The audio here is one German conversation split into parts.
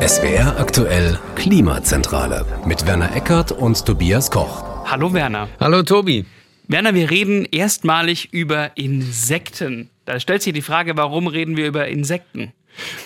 SWR aktuell Klimazentrale mit Werner Eckert und Tobias Koch. Hallo Werner. Hallo Tobi. Werner, wir reden erstmalig über Insekten. Da stellt sich die Frage, warum reden wir über Insekten?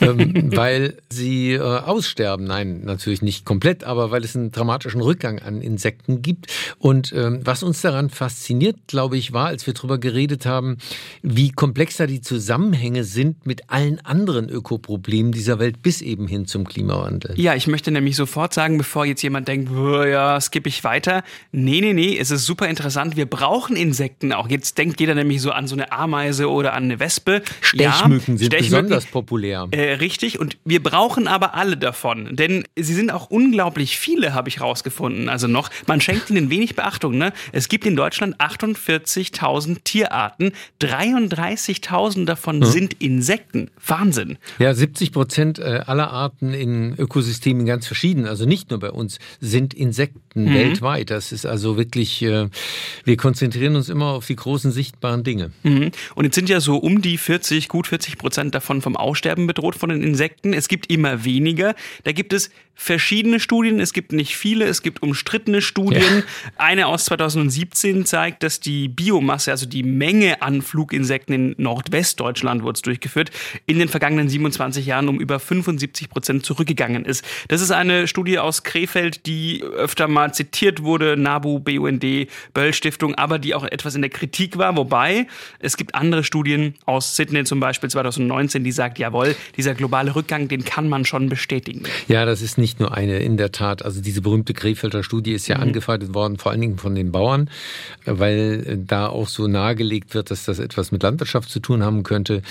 Ähm, weil sie äh, aussterben. Nein, natürlich nicht komplett, aber weil es einen dramatischen Rückgang an Insekten gibt. Und ähm, was uns daran fasziniert, glaube ich, war, als wir darüber geredet haben, wie komplexer die Zusammenhänge sind mit allen anderen Ökoproblemen dieser Welt bis eben hin zum Klimawandel. Ja, ich möchte nämlich sofort sagen, bevor jetzt jemand denkt, ja, skippe ich weiter. Nee, nee, nee, es ist super interessant. Wir brauchen Insekten auch. Jetzt denkt jeder nämlich so an so eine Ameise oder an eine Wespe. Stechmücken ja, sind Stechmücken. besonders populär ja. Äh, richtig. Und wir brauchen aber alle davon. Denn sie sind auch unglaublich viele, habe ich rausgefunden. Also noch, man schenkt ihnen wenig Beachtung. Ne? Es gibt in Deutschland 48.000 Tierarten. 33.000 davon hm. sind Insekten. Wahnsinn. Ja, 70 Prozent äh, aller Arten in Ökosystemen ganz verschieden. Also nicht nur bei uns sind Insekten mhm. weltweit. Das ist also wirklich, äh, wir konzentrieren uns immer auf die großen sichtbaren Dinge. Mhm. Und jetzt sind ja so um die 40, gut 40 Prozent davon vom Aussterben bedroht von den Insekten. Es gibt immer weniger. Da gibt es verschiedene Studien. Es gibt nicht viele. Es gibt umstrittene Studien. Ja. Eine aus 2017 zeigt, dass die Biomasse, also die Menge an Fluginsekten in Nordwestdeutschland wurde durchgeführt, in den vergangenen 27 Jahren um über 75 Prozent zurückgegangen ist. Das ist eine Studie aus Krefeld, die öfter mal zitiert wurde, NABU, BUND, Böll Stiftung, aber die auch etwas in der Kritik war. Wobei es gibt andere Studien aus Sydney zum Beispiel 2019, die sagt, jawohl, dieser globale Rückgang, den kann man schon bestätigen. Ja, das ist nicht nur eine, in der Tat. Also diese berühmte Krefelder Studie ist ja mhm. angefeindet worden, vor allen Dingen von den Bauern, weil da auch so nahegelegt wird, dass das etwas mit Landwirtschaft zu tun haben könnte.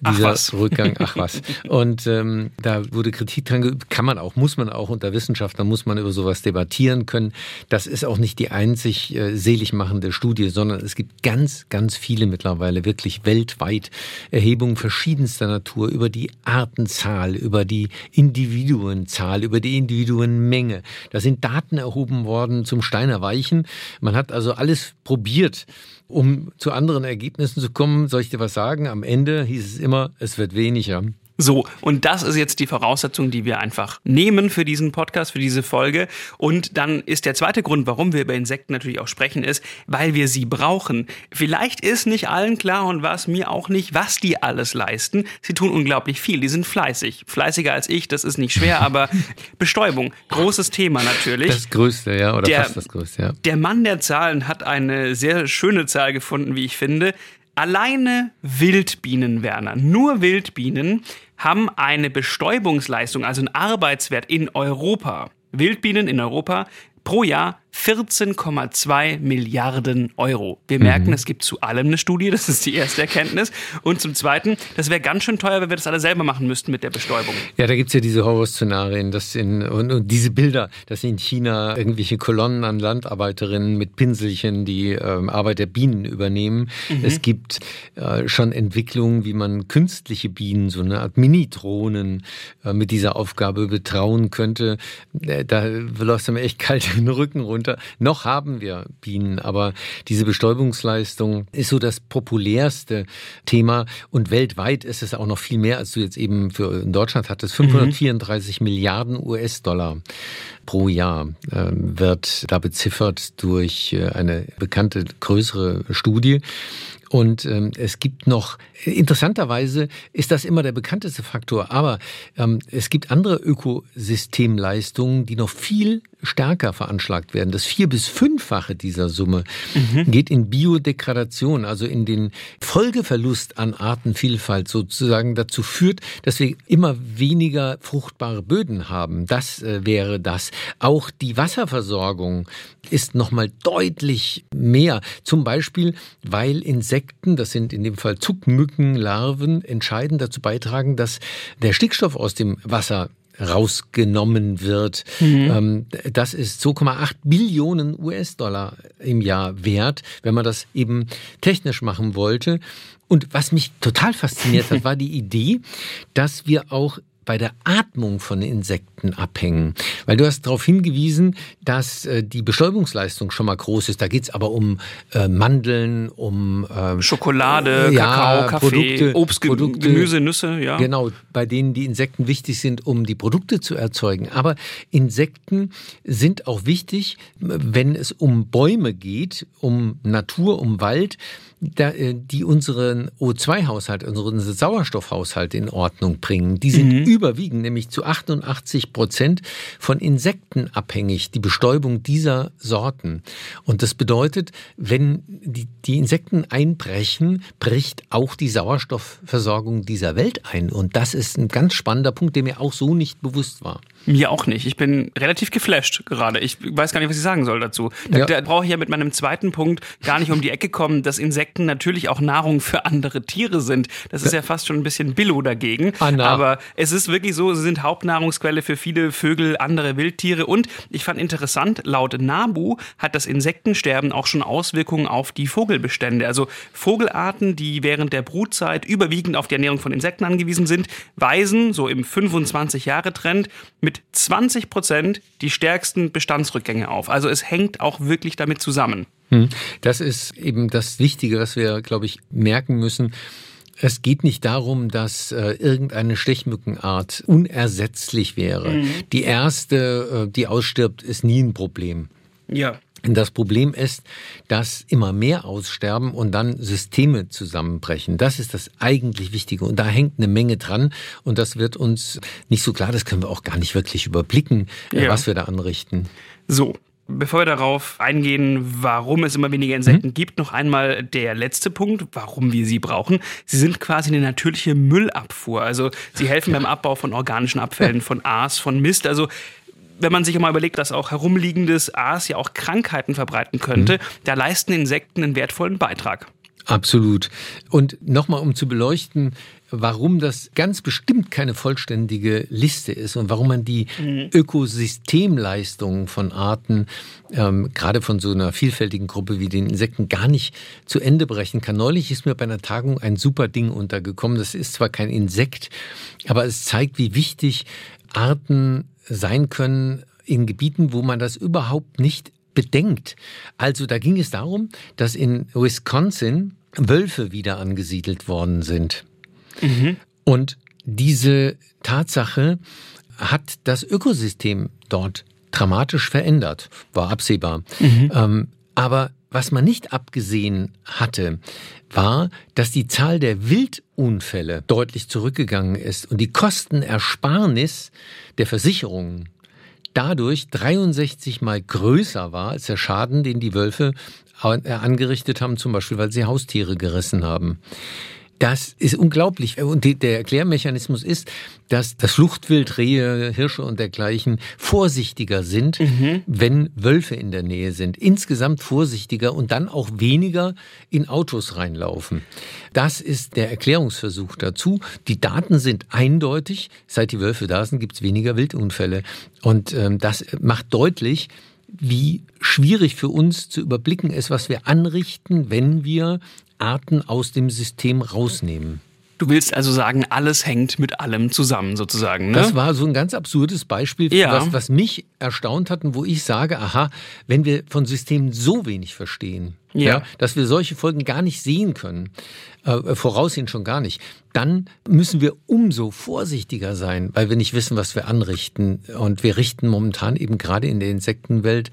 Dieser ach Rückgang, ach was. Und ähm, da wurde Kritik dran geübt, kann man auch, muss man auch unter Wissenschaftlern, muss man über sowas debattieren können. Das ist auch nicht die einzig äh, selig machende Studie, sondern es gibt ganz, ganz viele mittlerweile, wirklich weltweit Erhebungen verschiedenster Natur über die Artenzahl, über die Individuenzahl, über die Individuenmenge. Da sind Daten erhoben worden zum Steiner Weichen. Man hat also alles probiert, um zu anderen Ergebnissen zu kommen. Soll ich dir was sagen? Am Ende hieß es immer, es wird weniger. So, und das ist jetzt die Voraussetzung, die wir einfach nehmen für diesen Podcast, für diese Folge. Und dann ist der zweite Grund, warum wir über Insekten natürlich auch sprechen, ist, weil wir sie brauchen. Vielleicht ist nicht allen klar und war es mir auch nicht, was die alles leisten. Sie tun unglaublich viel, die sind fleißig. Fleißiger als ich, das ist nicht schwer, aber Bestäubung, großes Thema natürlich. Das größte, ja, oder der, fast das größte, ja. Der Mann der Zahlen hat eine sehr schöne Zahl gefunden, wie ich finde. Alleine Wildbienen, Werner, nur Wildbienen haben eine Bestäubungsleistung, also einen Arbeitswert in Europa. Wildbienen in Europa pro Jahr 14,2 Milliarden Euro. Wir merken, mhm. es gibt zu allem eine Studie, das ist die erste Erkenntnis. Und zum Zweiten, das wäre ganz schön teuer, wenn wir das alle selber machen müssten mit der Bestäubung. Ja, da gibt es ja diese Horrorszenarien dass in, und, und, diese Bilder, dass in China irgendwelche Kolonnen an Landarbeiterinnen mit Pinselchen die ähm, Arbeit der Bienen übernehmen. Mhm. Es gibt äh, schon Entwicklungen, wie man künstliche Bienen, so eine Art Mini-Drohnen äh, mit dieser Aufgabe betrauen könnte. Äh, da läuft es mir echt kalt den Rücken runter runter. Noch haben wir Bienen, aber diese Bestäubungsleistung ist so das populärste Thema und weltweit ist es auch noch viel mehr, als du jetzt eben für in Deutschland hattest. 534 mhm. Milliarden US-Dollar pro Jahr äh, wird da beziffert durch äh, eine bekannte größere Studie. Und ähm, es gibt noch, interessanterweise ist das immer der bekannteste Faktor, aber ähm, es gibt andere Ökosystemleistungen, die noch viel stärker veranschlagt werden. Das vier- bis fünffache dieser Summe mhm. geht in Biodegradation, also in den Folgeverlust an Artenvielfalt sozusagen dazu führt, dass wir immer weniger fruchtbare Böden haben. Das äh, wäre das. Auch die Wasserversorgung ist nochmal deutlich mehr. Zum Beispiel, weil Insekten, das sind in dem Fall Zuckmückenlarven, entscheidend dazu beitragen, dass der Stickstoff aus dem Wasser rausgenommen wird. Mhm. Ähm, das ist 2,8 Billionen US-Dollar im Jahr wert, wenn man das eben technisch machen wollte. Und was mich total fasziniert hat, war die Idee, dass wir auch bei der Atmung von Insekten abhängen. Weil du hast darauf hingewiesen, dass äh, die Bestäubungsleistung schon mal groß ist. Da geht es aber um äh, Mandeln, um äh, Schokolade, ja, Kakao, Kaffee, Produkte, Obst, Produkte, Gemüse, Nüsse. Ja. Genau, bei denen die Insekten wichtig sind, um die Produkte zu erzeugen. Aber Insekten sind auch wichtig, wenn es um Bäume geht, um Natur, um Wald, die unseren O2-Haushalt, unseren Sauerstoffhaushalt in Ordnung bringen. Die sind mhm. überwiegend, nämlich zu 88 Prozent von Insekten abhängig, die Bestäubung dieser Sorten. Und das bedeutet, wenn die, die Insekten einbrechen, bricht auch die Sauerstoffversorgung dieser Welt ein. Und das ist ein ganz spannender Punkt, der mir auch so nicht bewusst war. Mir auch nicht. Ich bin relativ geflasht gerade. Ich weiß gar nicht, was ich sagen soll dazu. Da, ja. da brauche ich ja mit meinem zweiten Punkt gar nicht um die Ecke kommen, dass Insekten natürlich auch Nahrung für andere Tiere sind. Das ist ja fast schon ein bisschen Billo dagegen. Anna. Aber es ist wirklich so, sie sind Hauptnahrungsquelle für viele Vögel, andere Wildtiere. Und ich fand interessant, laut NABU hat das Insektensterben auch schon Auswirkungen auf die Vogelbestände. Also Vogelarten, die während der Brutzeit überwiegend auf die Ernährung von Insekten angewiesen sind, weisen so im 25-Jahre-Trend mit mit 20 Prozent die stärksten Bestandsrückgänge auf. Also es hängt auch wirklich damit zusammen. Hm. Das ist eben das Wichtige, was wir, glaube ich, merken müssen. Es geht nicht darum, dass äh, irgendeine Stechmückenart unersetzlich wäre. Mhm. Die erste, äh, die ausstirbt, ist nie ein Problem. Ja. Das Problem ist, dass immer mehr aussterben und dann Systeme zusammenbrechen. Das ist das eigentlich Wichtige. Und da hängt eine Menge dran. Und das wird uns nicht so klar, das können wir auch gar nicht wirklich überblicken, äh, ja. was wir da anrichten. So, Bevor wir darauf eingehen, warum es immer weniger Insekten mhm. gibt, noch einmal der letzte Punkt, warum wir sie brauchen. Sie sind quasi eine natürliche Müllabfuhr. Also sie helfen ja. beim Abbau von organischen Abfällen, von Aas, von Mist. Also wenn man sich mal überlegt, dass auch herumliegendes Aas ja auch Krankheiten verbreiten könnte, mhm. da leisten Insekten einen wertvollen Beitrag. Absolut. Und nochmal, um zu beleuchten, warum das ganz bestimmt keine vollständige Liste ist und warum man die mhm. Ökosystemleistungen von Arten, ähm, gerade von so einer vielfältigen Gruppe wie den Insekten, gar nicht zu Ende brechen kann. Neulich ist mir bei einer Tagung ein super Ding untergekommen. Das ist zwar kein Insekt, aber es zeigt, wie wichtig Arten sein können in Gebieten, wo man das überhaupt nicht bedenkt. Also da ging es darum, dass in Wisconsin Wölfe wieder angesiedelt worden sind. Mhm. Und diese Tatsache hat das Ökosystem dort dramatisch verändert, war absehbar. Mhm. Ähm, aber was man nicht abgesehen hatte, war, dass die Zahl der Wildunfälle deutlich zurückgegangen ist und die Kostenersparnis der Versicherungen dadurch 63 mal größer war als der Schaden, den die Wölfe angerichtet haben, zum Beispiel weil sie Haustiere gerissen haben. Das ist unglaublich. Und der Erklärmechanismus ist, dass das Fluchtwild, Rehe, Hirsche und dergleichen vorsichtiger sind, mhm. wenn Wölfe in der Nähe sind. Insgesamt vorsichtiger und dann auch weniger in Autos reinlaufen. Das ist der Erklärungsversuch dazu. Die Daten sind eindeutig. Seit die Wölfe da sind, gibt es weniger Wildunfälle. Und ähm, das macht deutlich, wie schwierig für uns zu überblicken ist, was wir anrichten, wenn wir Arten aus dem System rausnehmen. Du willst also sagen, alles hängt mit allem zusammen, sozusagen. Ne? Das war so ein ganz absurdes Beispiel, ja. was, was mich erstaunt hat und wo ich sage, aha, wenn wir von Systemen so wenig verstehen, ja. ja dass wir solche Folgen gar nicht sehen können, äh, voraussehen schon gar nicht, dann müssen wir umso vorsichtiger sein, weil wir nicht wissen, was wir anrichten. Und wir richten momentan eben gerade in der Insektenwelt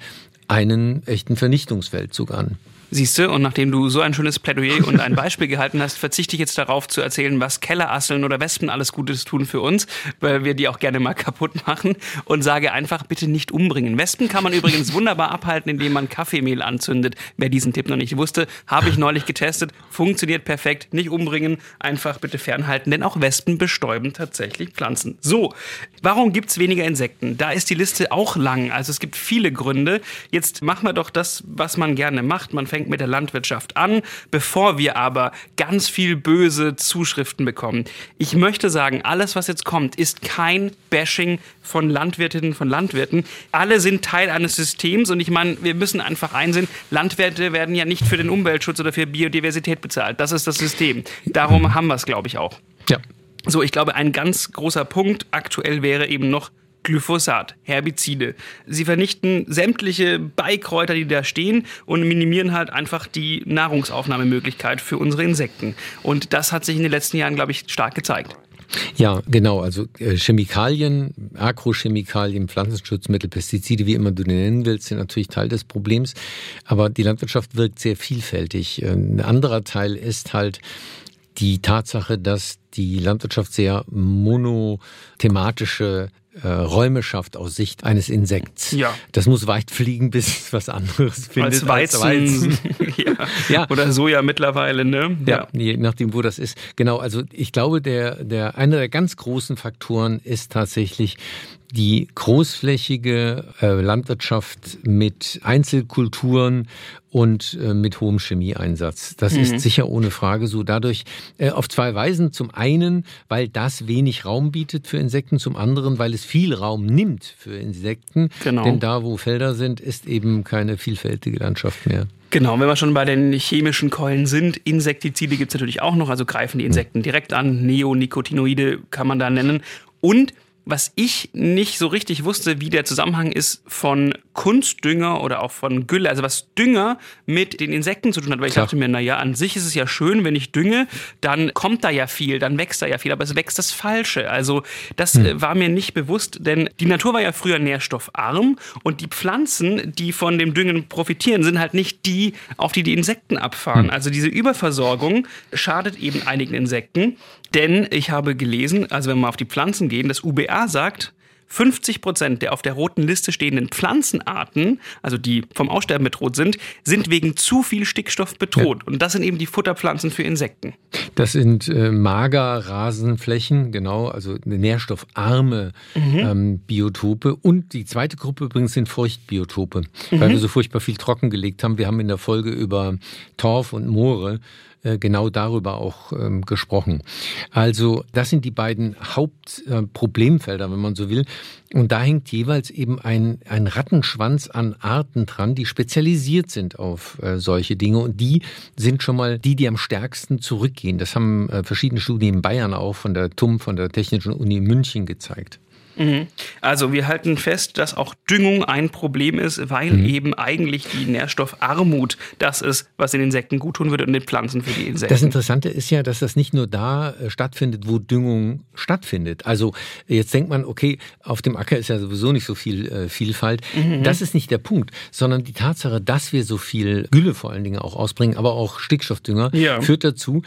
einen echten Vernichtungsfeldzug an. Siehst du, und nachdem du so ein schönes Plädoyer und ein Beispiel gehalten hast, verzichte ich jetzt darauf zu erzählen, was Kellerasseln oder Wespen alles Gutes tun für uns, weil wir die auch gerne mal kaputt machen und sage einfach, bitte nicht umbringen. Wespen kann man übrigens wunderbar abhalten, indem man Kaffeemehl anzündet. Wer diesen Tipp noch nicht wusste, habe ich neulich getestet, funktioniert perfekt, nicht umbringen, einfach bitte fernhalten, denn auch Wespen bestäuben tatsächlich Pflanzen. So, warum gibt's weniger Insekten? Da ist die Liste auch lang, also es gibt viele Gründe. Jetzt machen wir doch das, was man gerne macht. Man fängt fängt mit der Landwirtschaft an, bevor wir aber ganz viel böse Zuschriften bekommen. Ich möchte sagen, alles, was jetzt kommt, ist kein Bashing von Landwirtinnen, von Landwirten. Alle sind Teil eines Systems und ich meine, wir müssen einfach einsehen, Landwirte werden ja nicht für den Umweltschutz oder für Biodiversität bezahlt. Das ist das System. Darum haben wir es, glaube ich, auch. Ja. So, ich glaube, ein ganz großer Punkt aktuell wäre eben noch Glyphosat, Herbizide. Sie vernichten sämtliche Beikräuter, die da stehen und minimieren halt einfach die Nahrungsaufnahmemöglichkeit für unsere Insekten. Und das hat sich in den letzten Jahren, glaube ich, stark gezeigt. Ja, genau. Also äh, Chemikalien, Agrochemikalien, Pflanzenschutzmittel, Pestizide, wie immer du die nennen willst, sind natürlich Teil des Problems. Aber die Landwirtschaft wirkt sehr vielfältig. Ein anderer Teil ist halt die Tatsache, dass die Landwirtschaft sehr monothematische äh, Räume schafft aus Sicht eines Insekts. Ja. Das muss weit fliegen, bis es was anderes findet. Als Weizen. Als Weizen. ja. ja. Oder Soja mittlerweile, ne? Ja. ja, je nachdem, wo das ist. Genau, also ich glaube, der, der, einer der ganz großen Faktoren ist tatsächlich die großflächige äh, Landwirtschaft mit Einzelkulturen und äh, mit hohem Chemieeinsatz. Das mhm. ist sicher ohne Frage so. Dadurch äh, auf zwei Weisen. Zum einen, weil das wenig Raum bietet für Insekten, zum anderen, weil es viel Raum nimmt für Insekten. Genau. Denn da, wo Felder sind, ist eben keine vielfältige Landschaft mehr. Genau, wenn wir schon bei den chemischen Keulen sind, Insektizide gibt es natürlich auch noch, also greifen die Insekten direkt an. Neonicotinoide kann man da nennen. Und was ich nicht so richtig wusste, wie der Zusammenhang ist von Kunstdünger oder auch von Gülle, also was Dünger mit den Insekten zu tun hat. Weil ich Klar. dachte mir, naja, an sich ist es ja schön, wenn ich dünge, dann kommt da ja viel, dann wächst da ja viel, aber es wächst das Falsche. Also das hm. Äh, war mir nicht bewusst, denn die Natur war ja früher nährstoffarm und die Pflanzen, die von dem Düngen profitieren, sind halt nicht die, auf die die Insekten abfahren. Hm. Also diese Überversorgung schadet eben einigen Insekten, denn ich habe gelesen, also wenn wir auf die Pflanzen gehen, das UBA sagt, 50 Prozent der auf der roten Liste stehenden Pflanzenarten, also die vom Aussterben bedroht sind, sind wegen zu viel Stickstoff bedroht. Ja. Und das sind eben die Futterpflanzen für Insekten. Das sind äh, Magerrasenflächen, genau, also nährstoffarme mhm. ähm, Biotope. Und die zweite Gruppe übrigens sind Feuchtbiotope, mhm. weil wir so furchtbar viel trockengelegt haben. Wir haben in der Folge über Torf und Moore äh, genau darüber auch ähm, gesprochen. Also das sind die beiden Hauptproblemfelder, äh, wenn man so will. Und da hängt jeweils eben ein, ein Rattenschwanz an Arten dran, die spezialisiert sind auf äh, solche Dinge. Und die sind schon mal die, die am stärksten zurückgehen. Das haben äh, verschiedene Studien in Bayern auch von der TUM, von der Technischen Uni München gezeigt. Mhm. Also wir halten fest, dass auch Düngung ein Problem ist, weil mhm. eben eigentlich die Nährstoffarmut das ist, was den Insekten gut tun würde und den Pflanzen für die Insekten. Das Interessante ist ja, dass das nicht nur da äh, stattfindet, wo Düngung stattfindet. Also jetzt denkt man, okay, auf dem Acker ist ja sowieso nicht so viel äh, Vielfalt. Mhm. Das ist nicht der Punkt, sondern die Tatsache, dass wir so viel Gülle vor allen Dingen auch ausbringen, aber auch Stickstoffdünger, ja. führt dazu,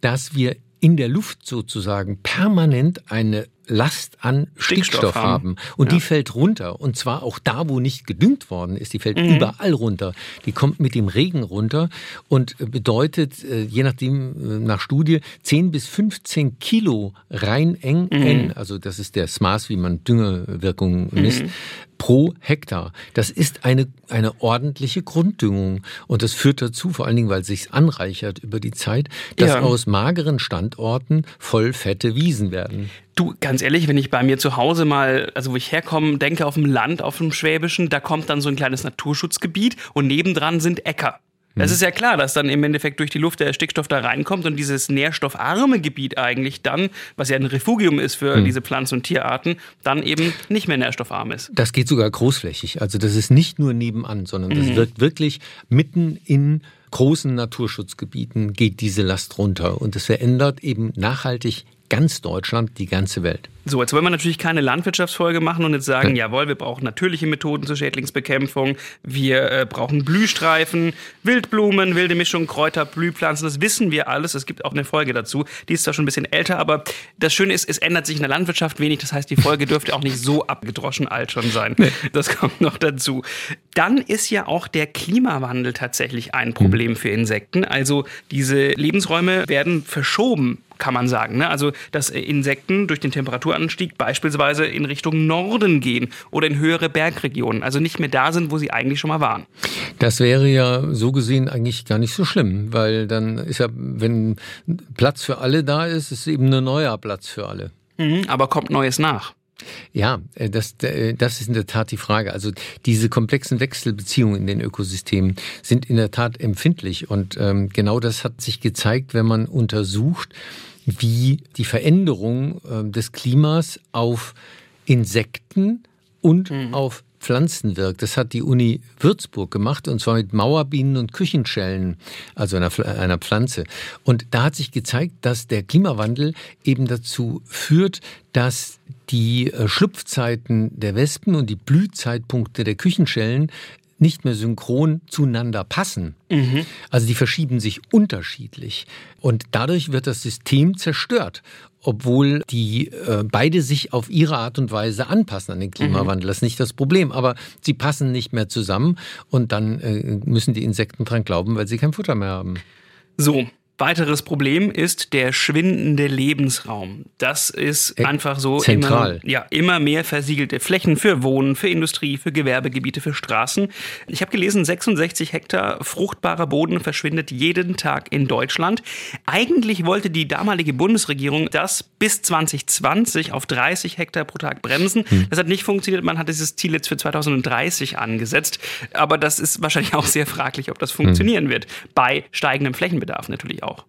dass wir in der Luft sozusagen permanent eine Last an Stickstoff, Stickstoff haben. haben. Und ja. die fällt runter. Und zwar auch da, wo nicht gedüngt worden ist. Die fällt mhm. überall runter. Die kommt mit dem Regen runter und bedeutet, äh, je nachdem, äh, nach Studie, 10 bis 15 Kilo rein eng, mhm. Also das ist das Maß, wie man Düngewirkung misst, mhm pro Hektar. Das ist eine, eine ordentliche Grunddüngung. Und das führt dazu, vor allen Dingen, weil es sich anreichert über die Zeit, dass ja. aus mageren Standorten voll fette Wiesen werden. Du, ganz ehrlich, wenn ich bei mir zu Hause mal, also wo ich herkomme, denke auf dem Land, auf dem Schwäbischen, da kommt dann so ein kleines Naturschutzgebiet und nebendran sind Äcker. Es mhm. ist ja klar, dass dann im Endeffekt durch die Luft der Stickstoff da reinkommt und dieses nährstoffarme Gebiet eigentlich dann, was ja ein Refugium ist für mhm. diese Pflanzen- und Tierarten, dann eben nicht mehr nährstoffarm ist. Das geht sogar großflächig. Also das ist nicht nur nebenan, sondern das mhm. wird wirklich mitten in großen Naturschutzgebieten geht diese Last runter und es verändert eben nachhaltig ganz Deutschland, die ganze Welt. So, jetzt wollen wir natürlich keine Landwirtschaftsfolge machen und jetzt sagen, ja. jawohl, wir brauchen natürliche Methoden zur Schädlingsbekämpfung, wir äh, brauchen Blühstreifen, Wildblumen, wilde Mischung, Kräuter, Blühpflanzen, das wissen wir alles. Es gibt auch eine Folge dazu, die ist zwar schon ein bisschen älter, aber das Schöne ist, es ändert sich in der Landwirtschaft wenig, das heißt, die Folge dürfte auch nicht so abgedroschen alt schon sein. Nee. Das kommt noch dazu. Dann ist ja auch der Klimawandel tatsächlich ein Problem mhm. für Insekten. Also diese Lebensräume werden verschoben kann man sagen. Ne? Also, dass Insekten durch den Temperaturanstieg beispielsweise in Richtung Norden gehen oder in höhere Bergregionen, also nicht mehr da sind, wo sie eigentlich schon mal waren. Das wäre ja so gesehen eigentlich gar nicht so schlimm, weil dann ist ja, wenn Platz für alle da ist, ist eben ein neuer Platz für alle. Mhm, aber kommt Neues nach. Ja, äh, das, äh, das ist in der Tat die Frage. Also diese komplexen Wechselbeziehungen in den Ökosystemen sind in der Tat empfindlich. Und ähm, genau das hat sich gezeigt, wenn man untersucht, wie die Veränderung äh, des Klimas auf Insekten und mhm. auf Pflanzen wirkt. Das hat die Uni Würzburg gemacht und zwar mit Mauerbienen und Küchenschellen, also einer, einer Pflanze. Und da hat sich gezeigt, dass der Klimawandel eben dazu führt, dass die äh, Schlupfzeiten der Wespen und die Blühzeitpunkte der Küchenschellen nicht mehr synchron zueinander passen. Mhm. Also die verschieben sich unterschiedlich. Und dadurch wird das System zerstört obwohl die äh, beide sich auf ihre Art und Weise anpassen an den Klimawandel. Mhm. Das ist nicht das Problem, aber sie passen nicht mehr zusammen und dann äh, müssen die Insekten dran glauben, weil sie kein Futter mehr haben. So, Weiteres Problem ist der schwindende Lebensraum. Das ist äh, einfach so Zentral. Immer, ja, immer mehr versiegelte Flächen für Wohnen, für Industrie, für Gewerbegebiete, für Straßen. Ich habe gelesen, 66 Hektar fruchtbarer Boden verschwindet jeden Tag in Deutschland. Eigentlich wollte die damalige Bundesregierung das bis 2020 auf 30 Hektar pro Tag bremsen. Hm. Das hat nicht funktioniert. Man hat dieses Ziel jetzt für 2030 angesetzt. Aber das ist wahrscheinlich auch sehr fraglich, ob das funktionieren hm. wird. Bei steigendem Flächenbedarf natürlich auch auch.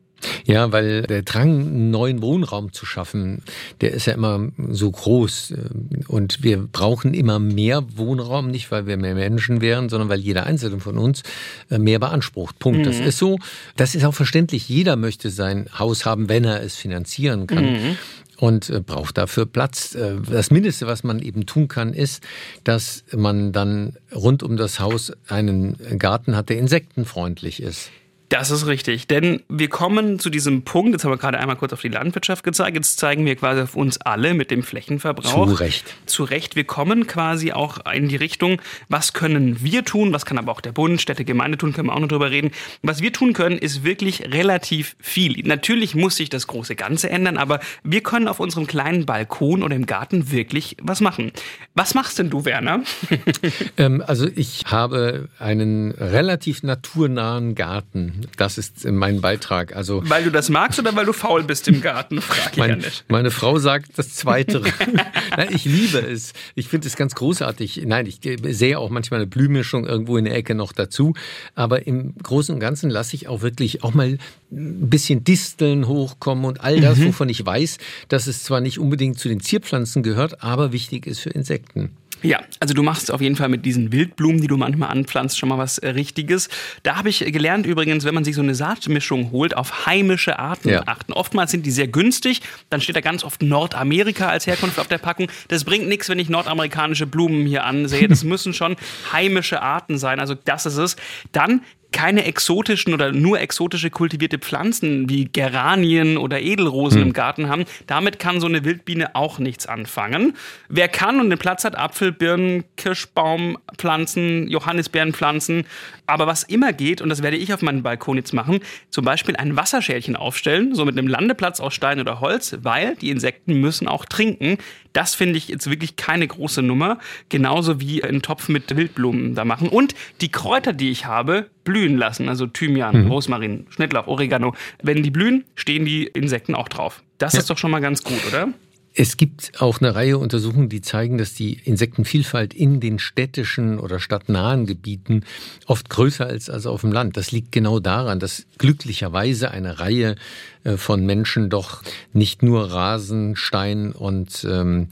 Ja, weil der Drang, einen neuen Wohnraum zu schaffen, der ist ja immer so groß. Und wir brauchen immer mehr Wohnraum, nicht weil wir mehr Menschen wären, sondern weil jeder Einzelne von uns äh, mehr beansprucht. Punkt. Mhm. Das ist so. Das ist auch verständlich. Jeder möchte sein Haus haben, wenn er es finanzieren kann. Mhm und äh, braucht dafür Platz. Äh, das Mindeste, was man eben tun kann, ist, dass man dann rund um das Haus einen Garten hat, der insektenfreundlich ist. Das ist richtig, denn wir kommen zu diesem Punkt, jetzt haben wir gerade einmal kurz auf die Landwirtschaft gezeigt, jetzt zeigen wir quasi auf uns alle mit dem Flächenverbrauch. Zu Recht. Zu Recht, wir kommen quasi auch in die Richtung, was können wir tun, was kann aber auch der Bund, Städte, Gemeinde tun, können wir auch noch drüber reden. Was wir tun können, ist wirklich relativ viel. Natürlich muss sich das große Ganze ändern, aber wir können auf unserem kleinen Balkon oder im Garten wirklich was machen. Was machst denn du, Werner? ähm, also ich habe einen relativ naturnahen Garten. Das ist mein Beitrag. Also weil du das magst oder weil du faul bist im Garten? Frag ich mein, ja nicht. Meine Frau sagt das Zweite. ich liebe es. Ich finde es ganz großartig. Nein, ich sehe auch manchmal eine Blühmischung irgendwo in der Ecke noch dazu. Aber im Großen und Ganzen lasse ich auch wirklich auch mal ein bisschen Disteln hochkommen und all das, mhm. wovon ich weiß, dass es zwar nicht unbedingt zu den Zierpflanzen gehört, aber wichtig ist für Insekten. Ja, also du machst auf jeden Fall mit diesen Wildblumen, die du manchmal anpflanzt, schon mal was äh, Richtiges. Da habe ich gelernt übrigens, wenn man sich so eine Saatmischung holt, auf heimische Arten ja. achten. Oftmals sind die sehr günstig, dann steht da ganz oft Nordamerika als Herkunft auf der Packung. Das bringt nichts, wenn ich nordamerikanische Blumen hier ansehe. Das müssen schon heimische Arten sein, also das ist es. Dann keine exotischen oder nur exotische kultivierte Pflanzen wie Geranien oder Edelrosen hm. im Garten haben. Damit kann so eine Wildbiene auch nichts anfangen. Wer kann und den Platz hat, Apfel, Birnen, Kirschbaumpflanzen, Johannisbeerenpflanzen. Aber was immer geht, und das werde ich auf meinem Balkon jetzt machen, zum Beispiel ein Wasserschälchen aufstellen, so mit einem Landeplatz aus Stein oder Holz, weil die Insekten müssen auch trinken. Das finde ich jetzt wirklich keine große Nummer. Genauso wie einen Topf mit Wildblumen da machen. Und die Kräuter, die ich habe, blühen lassen. Also Thymian, mhm. Rosmarin, Schnittlauch, Oregano. Wenn die blühen, stehen die Insekten auch drauf. Das ja. ist doch schon mal ganz gut, oder? Es gibt auch eine Reihe Untersuchungen, die zeigen, dass die Insektenvielfalt in den städtischen oder stadtnahen Gebieten oft größer ist als auf dem Land. Das liegt genau daran, dass glücklicherweise eine Reihe von Menschen doch nicht nur Rasen, Stein und ähm,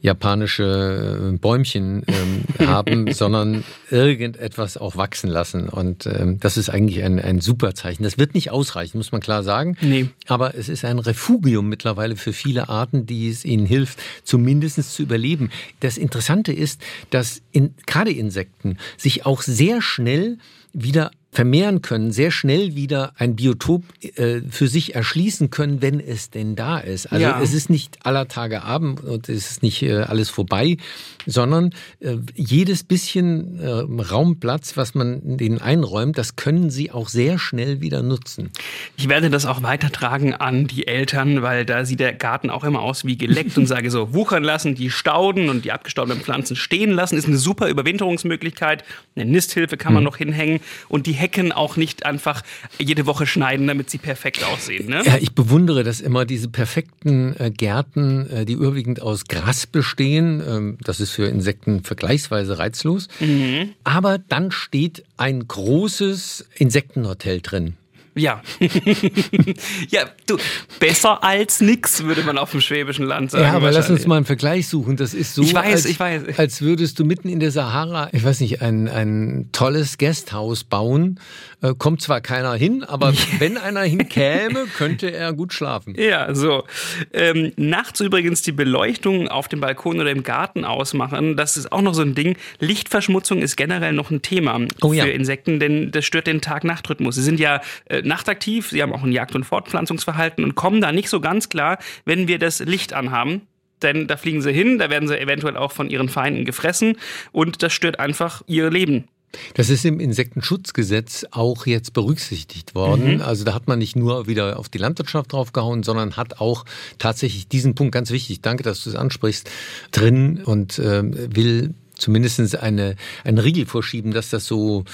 japanische äh, Bäumchen ähm, haben, sondern irgendetwas auch wachsen lassen. Und ähm, das ist eigentlich ein, ein super Zeichen. Das wird nicht ausreichen, muss man klar sagen. Nee. Aber es ist ein Refugium mittlerweile für viele Arten, die es ihnen hilft, zumindest zu überleben. Das Interessante ist, dass in, gerade Insekten sich auch sehr schnell wieder vermehren können, sehr schnell wieder ein Biotop äh, für sich erschließen können, wenn es denn da ist. Also ja. es ist nicht aller Tage Abend und es ist nicht äh, alles vorbei, sondern äh, jedes bisschen äh, Raumplatz, was man denen einräumt, das können sie auch sehr schnell wieder nutzen. Ich werde das auch weitertragen an die Eltern, weil da sieht der Garten auch immer aus wie geleckt und sage so, wuchern lassen, die Stauden und die abgestorbenen Pflanzen stehen lassen, ist eine super Überwinterungsmöglichkeit. Eine Nisthilfe kann man hm. noch hinhängen und die Hecken auch nicht einfach jede Woche schneiden, damit sie perfekt aussehen. Ne? Ja, ich bewundere das immer, diese perfekten äh, Gärten, äh, die überwiegend aus Gras bestehen. Ähm, das ist für Insekten vergleichsweise reizlos. Mhm. Aber dann steht ein großes Insektenhotel drin. Ja. ja, du, besser als nix, würde man auf dem schwäbischen Land sagen. Ja, aber lass uns mal einen Vergleich suchen. Das ist so, ich weiß, als, ich weiß. als würdest du mitten in der Sahara, ich weiß nicht, ein, ein tolles Gasthaus bauen. Äh, kommt zwar keiner hin, aber wenn einer hinkäme, könnte er gut schlafen. Ja, so. Ähm, nachts übrigens die Beleuchtung auf dem Balkon oder im Garten ausmachen, das ist auch noch so ein Ding. Lichtverschmutzung ist generell noch ein Thema Oh ja. für Insekten, denn das stört den Tag-Nacht-Rhythmus. Sie sind ja äh, nachtaktiv, sie haben auch ein Jagd- und Fortpflanzungsverhalten und kommen da nicht so ganz klar, wenn wir das Licht anhaben. Denn da fliegen sie hin, da werden sie eventuell auch von ihren Feinden gefressen und das stört einfach ihr Leben. Das ist im Insektenschutzgesetz auch jetzt berücksichtigt worden. Also da hat man nicht nur wieder auf die Landwirtschaft draufgehauen, sondern hat auch tatsächlich diesen Punkt, ganz wichtig, danke, dass du es ansprichst, drin und äh, will zumindest eine, einen Riegel vorschieben, dass das so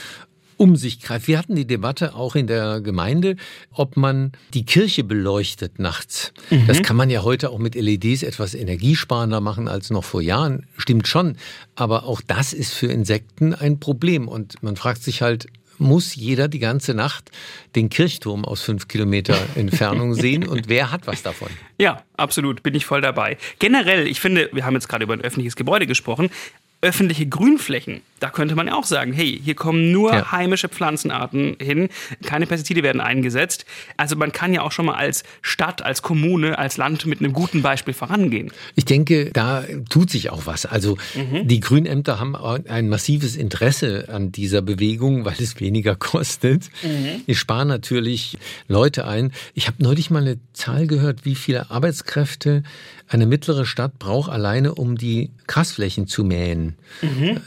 um sich greift. Wir hatten die Debatte auch in der Gemeinde, ob man die Kirche beleuchtet nachts. Das kann man ja heute auch mit LEDs etwas energiesparender machen als noch vor Jahren. Stimmt schon. Aber auch das ist für Insekten ein Problem. Und man fragt sich halt, muss jeder die ganze Nacht den Kirchturm aus fünf Kilometer Entfernung sehen und wer hat was davon? Ja, absolut, bin ich voll dabei. Generell, ich finde, wir haben jetzt gerade über ein öffentliches Gebäude gesprochen. Öffentliche Grünflächen, da könnte man ja auch sagen, hey, hier kommen nur Ja. heimische Pflanzenarten hin, keine Pestizide werden eingesetzt. Also man kann ja auch schon mal als Stadt, als Kommune, als Land mit einem guten Beispiel vorangehen. Ich denke, da tut sich auch was. Also die Grünämter haben ein massives Interesse an dieser Bewegung, weil es weniger kostet. Die sparen natürlich Leute ein. Ich habe neulich mal eine Zahl gehört, wie viele Arbeitskräfte eine mittlere Stadt braucht alleine, um die Grasflächen zu mähen.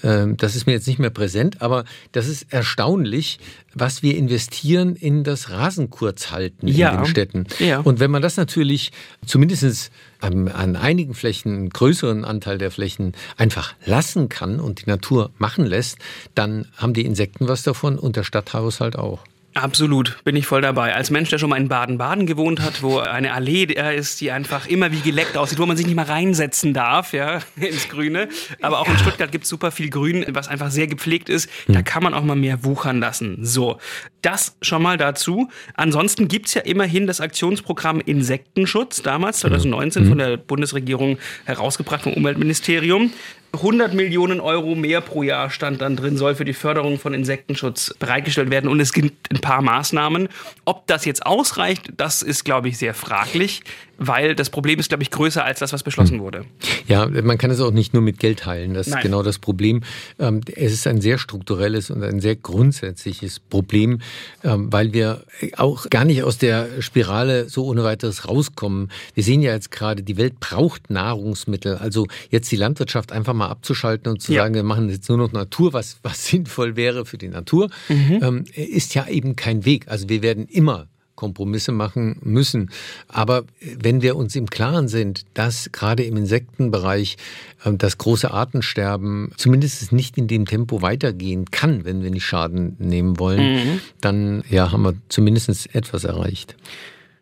Ähm, Das ist mir jetzt nicht mehr präsent, aber das ist erstaunlich, was wir investieren in das Rasenkurzhalten Ja. in den Städten. Ja. Und wenn man das natürlich zumindest an, an einigen Flächen, einen größeren Anteil der Flächen einfach lassen kann und die Natur machen lässt, dann haben die Insekten was davon und der Stadthaushalt auch. Absolut, bin ich voll dabei. Als Mensch, der schon mal in Baden-Baden gewohnt hat, wo eine Allee ist, die einfach immer wie geleckt aussieht, wo man sich nicht mal reinsetzen darf, ja, ins Grüne. Aber auch in Stuttgart gibt es super viel Grün, was einfach sehr gepflegt ist. Da kann man auch mal mehr wuchern lassen. So, das schon mal dazu. Ansonsten gibt's ja immerhin das Aktionsprogramm Insektenschutz, damals 2019 von der Bundesregierung herausgebracht vom Umweltministerium. 100 Millionen Euro mehr pro Jahr stand dann drin, soll für die Förderung von Insektenschutz bereitgestellt werden. Und es gibt ein paar Maßnahmen. Ob das jetzt ausreicht, das ist, glaube ich, sehr fraglich, weil das Problem ist, glaube ich, größer als das, was beschlossen wurde. Ja, man kann es auch nicht nur mit Geld heilen. Das ist Nein. genau das Problem. Ähm, Es ist ein sehr strukturelles und ein sehr grundsätzliches Problem, ähm, weil wir auch gar nicht aus der Spirale so ohne weiteres rauskommen. Wir sehen ja jetzt gerade, die Welt braucht Nahrungsmittel. Also jetzt die Landwirtschaft einfach mal abzuschalten und zu Ja. sagen, wir machen jetzt nur noch Natur, was, was sinnvoll wäre für die Natur, ähm, ist ja eben kein Weg. Also wir werden immer Kompromisse machen müssen. Aber wenn wir uns im Klaren sind, dass gerade im Insektenbereich äh, das große Artensterben zumindest nicht in dem Tempo weitergehen kann, wenn wir nicht Schaden nehmen wollen, dann ja, haben wir zumindest etwas erreicht.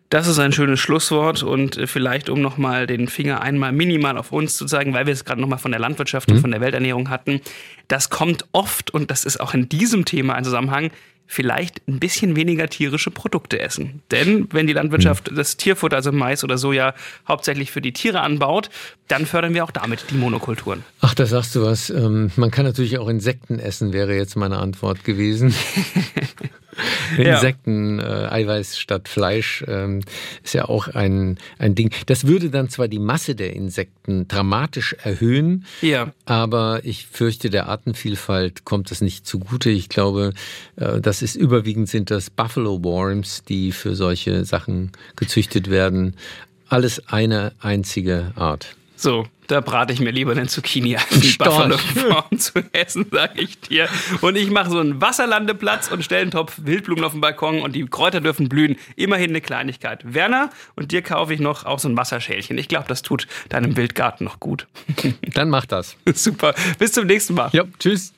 Das ist ein schönes Schlusswort und äh, vielleicht, um nochmal den Finger einmal minimal auf uns zu zeigen, weil wir es gerade nochmal von der Landwirtschaft und von der Welternährung hatten. Das kommt oft, und das ist auch in diesem Thema ein Zusammenhang, vielleicht ein bisschen weniger tierische Produkte essen. Denn wenn die Landwirtschaft das Tierfutter, also Mais oder Soja, hauptsächlich für die Tiere anbaut, dann fördern wir auch damit die Monokulturen. Ach, da sagst du was. Ähm, Man kann natürlich auch Insekten essen, wäre jetzt meine Antwort gewesen. Insekten, äh, Eiweiß statt Fleisch ähm, ist ja auch ein, ein Ding. Das würde dann zwar die Masse der Insekten dramatisch erhöhen, Ja. aber ich fürchte, der Artenvielfalt kommt das nicht zugute. Ich glaube, äh, das ist überwiegend sind das Buffalo Worms, die für solche Sachen gezüchtet werden. Alles eine einzige Art. So, da brate ich mir lieber eine Zucchini als die Storch. Buffalo-Form zu essen, sag ich dir. Und ich mache so einen Wasserlandeplatz und stelle einen Topf Wildblumen auf den Balkon und die Kräuter dürfen blühen. Immerhin eine Kleinigkeit. Werner, und dir kaufe ich noch auch so ein Wasserschälchen. Ich glaube, das tut deinem Wildgarten noch gut. Dann mach das. Super. Bis zum nächsten Mal. Ja, tschüss.